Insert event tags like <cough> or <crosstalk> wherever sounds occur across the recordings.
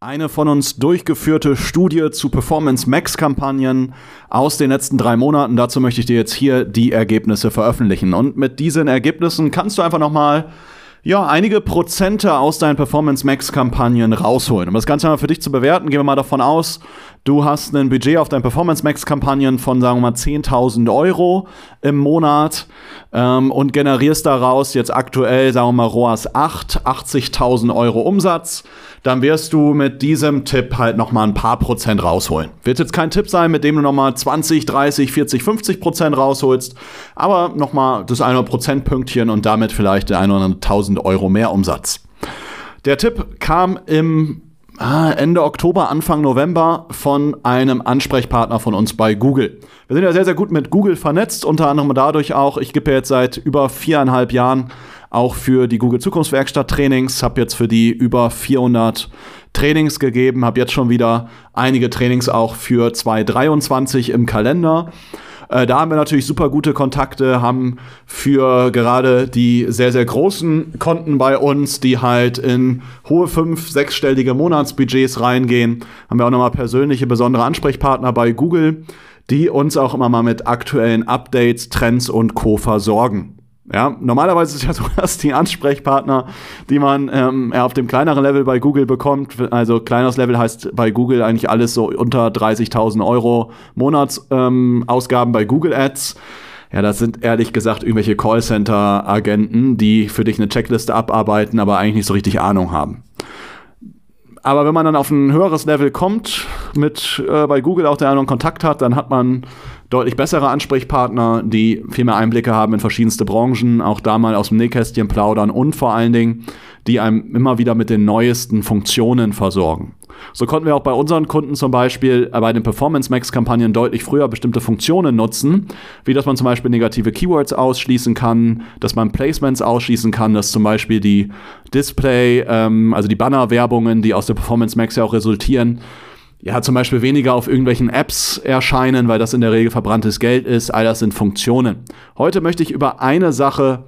Eine von uns durchgeführte Studie zu Performance Max Kampagnen aus den letzten drei Monaten. Dazu möchte ich dir jetzt hier die Ergebnisse veröffentlichen. Und mit diesen Ergebnissen kannst du einfach nochmal ja, einige Prozente aus deinen Performance Max Kampagnen rausholen. Um das Ganze mal für dich zu bewerten, gehen wir mal davon aus, du hast ein Budget auf deinen Performance Max Kampagnen von, sagen wir mal, 10.000 Euro im Monat ähm, und generierst daraus jetzt aktuell, sagen wir mal, ROAS 8, 80.000 Euro Umsatz dann wirst du mit diesem Tipp halt nochmal ein paar Prozent rausholen. Wird jetzt kein Tipp sein, mit dem du nochmal 20, 30, 40, 50 Prozent rausholst, aber nochmal das eine Prozentpünktchen und damit vielleicht der eine oder andere 1000 Euro mehr Umsatz. Der Tipp kam im Ende Oktober, Anfang November von einem Ansprechpartner von uns bei Google. Wir sind ja sehr, sehr gut mit Google vernetzt, unter anderem dadurch auch, ich gebe jetzt seit über viereinhalb Jahren auch für die Google Zukunftswerkstatt Trainings, habe jetzt für die über 400 Trainings gegeben, habe jetzt schon wieder einige Trainings auch für 2023 im Kalender. Äh, da haben wir natürlich super gute Kontakte, haben für gerade die sehr, sehr großen Konten bei uns, die halt in hohe fünf-, sechsstellige Monatsbudgets reingehen, haben wir auch nochmal persönliche besondere Ansprechpartner bei Google, die uns auch immer mal mit aktuellen Updates, Trends und Co. versorgen. Ja, normalerweise ist ja <laughs> so, dass die Ansprechpartner, die man ähm, auf dem kleineren Level bei Google bekommt, also kleineres Level heißt bei Google eigentlich alles so unter 30.000 Euro Monatsausgaben ähm, bei Google Ads. Ja, das sind ehrlich gesagt irgendwelche Callcenter-Agenten, die für dich eine Checkliste abarbeiten, aber eigentlich nicht so richtig Ahnung haben. Aber wenn man dann auf ein höheres Level kommt, mit äh, bei Google auch der anderen Kontakt hat, dann hat man deutlich bessere Ansprechpartner, die viel mehr Einblicke haben in verschiedenste Branchen, auch da mal aus dem Nähkästchen plaudern und vor allen Dingen, die einem immer wieder mit den neuesten Funktionen versorgen. So konnten wir auch bei unseren Kunden zum Beispiel bei den Performance Max Kampagnen deutlich früher bestimmte Funktionen nutzen, wie dass man zum Beispiel negative Keywords ausschließen kann, dass man Placements ausschließen kann, dass zum Beispiel die Display, ähm, also die Banner-Werbungen, die aus der Performance Max ja auch resultieren, ja, zum Beispiel weniger auf irgendwelchen Apps erscheinen, weil das in der Regel verbranntes Geld ist. All das sind Funktionen. Heute möchte ich über eine Sache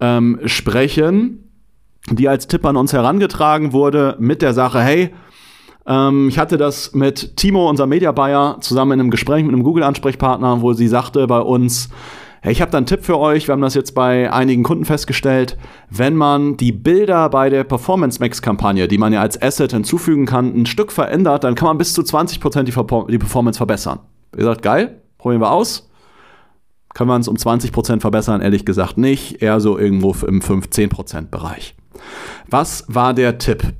ähm, sprechen, die als Tipp an uns herangetragen wurde mit der Sache, hey, ähm, ich hatte das mit Timo, unserem Media Buyer, zusammen in einem Gespräch mit einem Google-Ansprechpartner, wo sie sagte bei uns, ich habe da einen Tipp für euch. Wir haben das jetzt bei einigen Kunden festgestellt. Wenn man die Bilder bei der Performance Max Kampagne, die man ja als Asset hinzufügen kann, ein Stück verändert, dann kann man bis zu 20% die, die Performance verbessern. Ihr sagt, geil, probieren wir aus. Können wir uns um 20% verbessern? Ehrlich gesagt nicht. Eher so irgendwo im 5-10% Bereich. Was war der Tipp?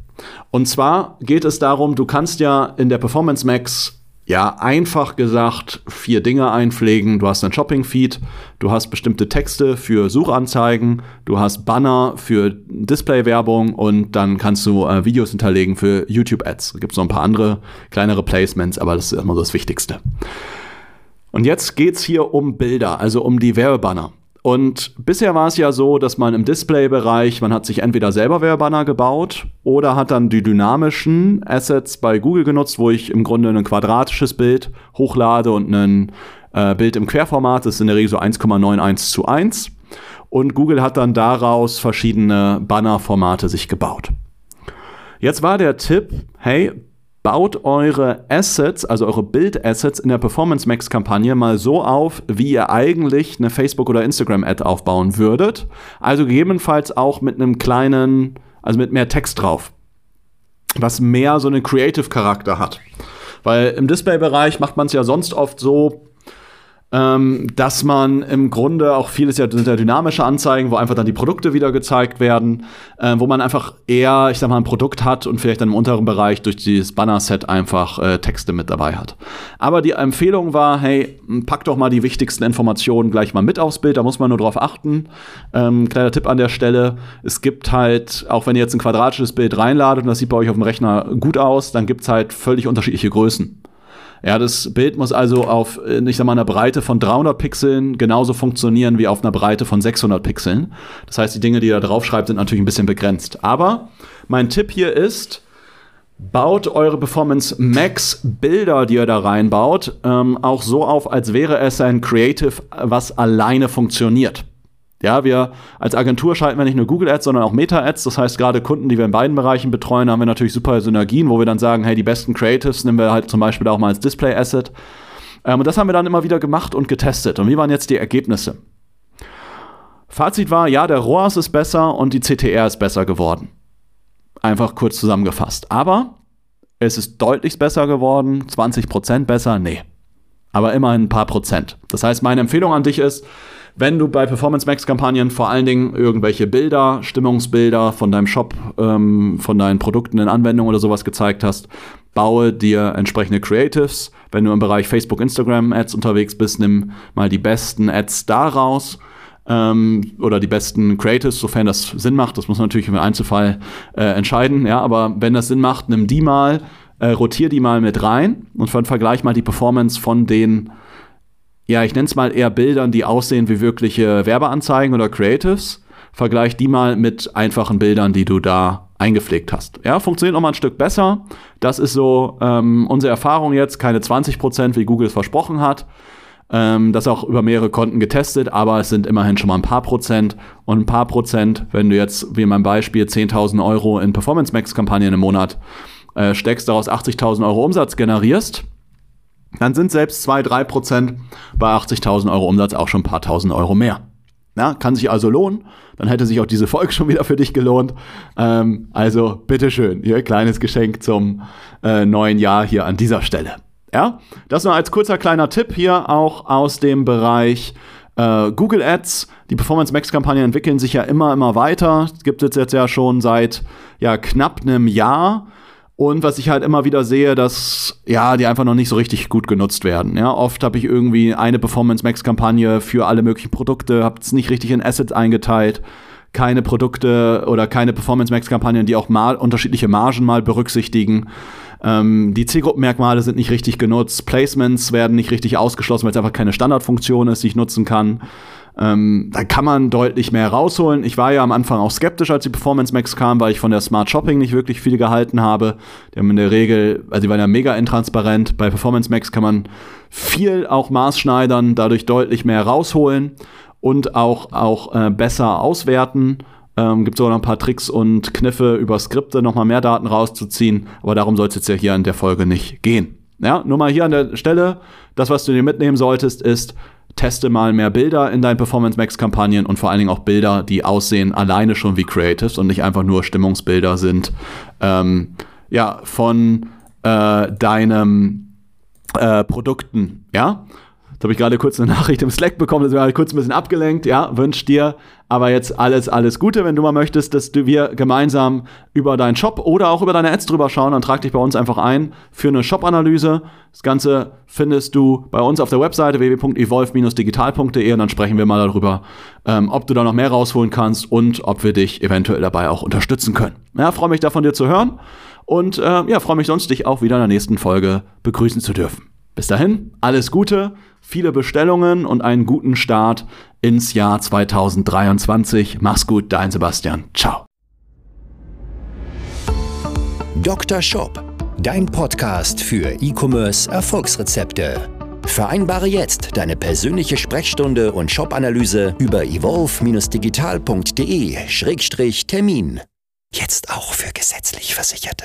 Und zwar geht es darum, du kannst ja in der Performance Max ja, einfach gesagt, vier Dinge einpflegen. Du hast einen Shopping-Feed, du hast bestimmte Texte für Suchanzeigen, du hast Banner für Display-Werbung und dann kannst du äh, Videos hinterlegen für YouTube-Ads. Gibt es noch ein paar andere kleinere Placements, aber das ist so das Wichtigste. Und jetzt geht es hier um Bilder, also um die Werbebanner. Und bisher war es ja so, dass man im Display-Bereich, man hat sich entweder selber Werbebanner gebaut oder hat dann die dynamischen Assets bei Google genutzt, wo ich im Grunde ein quadratisches Bild hochlade und ein äh, Bild im Querformat, das ist in der Regel so 1,91 zu 1. Und Google hat dann daraus verschiedene Bannerformate sich gebaut. Jetzt war der Tipp, hey, baut eure Assets, also eure Bild-Assets in der Performance Max-Kampagne mal so auf, wie ihr eigentlich eine Facebook- oder Instagram-Ad aufbauen würdet. Also gegebenenfalls auch mit einem kleinen, also mit mehr Text drauf. Was mehr so einen Creative-Charakter hat. Weil im Display-Bereich macht man es ja sonst oft so, ähm, dass man im Grunde auch vieles ja sind ja dynamische Anzeigen, wo einfach dann die Produkte wieder gezeigt werden, äh, wo man einfach eher, ich sag mal, ein Produkt hat und vielleicht dann im unteren Bereich durch dieses Banner-Set einfach äh, Texte mit dabei hat. Aber die Empfehlung war, hey, pack doch mal die wichtigsten Informationen gleich mal mit aufs Bild, da muss man nur drauf achten. Ähm, kleiner Tipp an der Stelle, es gibt halt, auch wenn ihr jetzt ein quadratisches Bild reinladet und das sieht bei euch auf dem Rechner gut aus, dann gibt es halt völlig unterschiedliche Größen. Ja, das Bild muss also auf, äh, ich sag mal, einer Breite von 300 Pixeln genauso funktionieren wie auf einer Breite von 600 Pixeln. Das heißt, die Dinge, die ihr da drauf schreibt, sind natürlich ein bisschen begrenzt. Aber mein Tipp hier ist, baut eure Performance Max Bilder, die ihr da reinbaut, ähm, auch so auf, als wäre es ein Creative, was alleine funktioniert. Ja, wir als Agentur schalten wir nicht nur Google Ads, sondern auch Meta Ads. Das heißt, gerade Kunden, die wir in beiden Bereichen betreuen, haben wir natürlich super Synergien, wo wir dann sagen, hey, die besten Creatives nehmen wir halt zum Beispiel auch mal als Display Asset. Ähm, und das haben wir dann immer wieder gemacht und getestet. Und wie waren jetzt die Ergebnisse? Fazit war, ja, der ROAS ist besser und die CTR ist besser geworden. Einfach kurz zusammengefasst. Aber es ist deutlich besser geworden, 20% besser, nee. Aber immerhin ein paar Prozent. Das heißt, meine Empfehlung an dich ist, wenn du bei Performance Max Kampagnen vor allen Dingen irgendwelche Bilder, Stimmungsbilder von deinem Shop, ähm, von deinen Produkten in Anwendung oder sowas gezeigt hast, baue dir entsprechende Creatives. Wenn du im Bereich Facebook, Instagram Ads unterwegs bist, nimm mal die besten Ads da raus. Ähm, oder die besten Creatives, sofern das Sinn macht. Das muss man natürlich im Einzelfall äh, entscheiden. Ja, aber wenn das Sinn macht, nimm die mal, äh, rotier die mal mit rein und vergleich mal die Performance von den ja, ich nenne es mal eher Bildern, die aussehen wie wirkliche Werbeanzeigen oder Creatives. Vergleich die mal mit einfachen Bildern, die du da eingepflegt hast. Ja, funktioniert noch mal ein Stück besser. Das ist so ähm, unsere Erfahrung jetzt, keine 20%, wie Google es versprochen hat. Ähm, das auch über mehrere Konten getestet, aber es sind immerhin schon mal ein paar Prozent. Und ein paar Prozent, wenn du jetzt, wie in meinem Beispiel, 10.000 Euro in Performance Max-Kampagnen im Monat äh, steckst, daraus 80.000 Euro Umsatz generierst, dann sind selbst 2, 3 Prozent bei 80.000 Euro Umsatz auch schon ein paar tausend Euro mehr. Ja, kann sich also lohnen. Dann hätte sich auch diese Folge <laughs> schon wieder für dich gelohnt. Ähm, also bitteschön, hier kleines Geschenk zum äh, neuen Jahr hier an dieser Stelle. Ja, das nur als kurzer kleiner Tipp hier auch aus dem Bereich äh, Google Ads. Die Performance Max Kampagnen entwickeln sich ja immer, immer weiter. Gibt es jetzt ja schon seit ja, knapp einem Jahr. Und was ich halt immer wieder sehe, dass ja, die einfach noch nicht so richtig gut genutzt werden. Ja, oft habe ich irgendwie eine Performance Max Kampagne für alle möglichen Produkte, habe es nicht richtig in Assets eingeteilt, keine Produkte oder keine Performance Max Kampagnen, die auch mal unterschiedliche Margen mal berücksichtigen. Ähm, die Zielgruppenmerkmale sind nicht richtig genutzt, Placements werden nicht richtig ausgeschlossen, weil es einfach keine Standardfunktion ist, die ich nutzen kann. Ähm, da kann man deutlich mehr rausholen. Ich war ja am Anfang auch skeptisch, als die Performance Max kam, weil ich von der Smart Shopping nicht wirklich viel gehalten habe. Die haben in der Regel, also die waren ja mega intransparent. Bei Performance Max kann man viel auch maßschneidern, dadurch deutlich mehr rausholen und auch, auch äh, besser auswerten. Ähm, Gibt sogar noch ein paar Tricks und Kniffe über Skripte, nochmal mehr Daten rauszuziehen. Aber darum soll es jetzt ja hier an der Folge nicht gehen. Ja, nur mal hier an der Stelle, das, was du dir mitnehmen solltest, ist, teste mal mehr Bilder in deinen Performance Max Kampagnen und vor allen Dingen auch Bilder, die aussehen alleine schon wie Creatives und nicht einfach nur Stimmungsbilder sind. Ähm, ja, von äh, deinem äh, Produkten, ja. Habe ich gerade kurz eine Nachricht im Slack bekommen, das war kurz ein bisschen abgelenkt. Ja, wünsch dir aber jetzt alles, alles Gute. Wenn du mal möchtest, dass wir gemeinsam über deinen Shop oder auch über deine Ads drüber schauen, dann trag dich bei uns einfach ein für eine Shop-Analyse. Das Ganze findest du bei uns auf der Webseite www.evolve-digital.de und dann sprechen wir mal darüber, ähm, ob du da noch mehr rausholen kannst und ob wir dich eventuell dabei auch unterstützen können. Ja, freue mich da von dir zu hören und äh, ja, freue mich sonst, dich auch wieder in der nächsten Folge begrüßen zu dürfen. Bis dahin, alles Gute, viele Bestellungen und einen guten Start ins Jahr 2023. Mach's gut, dein Sebastian. Ciao. Dr. Shop, dein Podcast für E-Commerce Erfolgsrezepte. Vereinbare jetzt deine persönliche Sprechstunde und Shop-Analyse über evolve-digital.de-termin. Jetzt auch für gesetzlich Versicherte.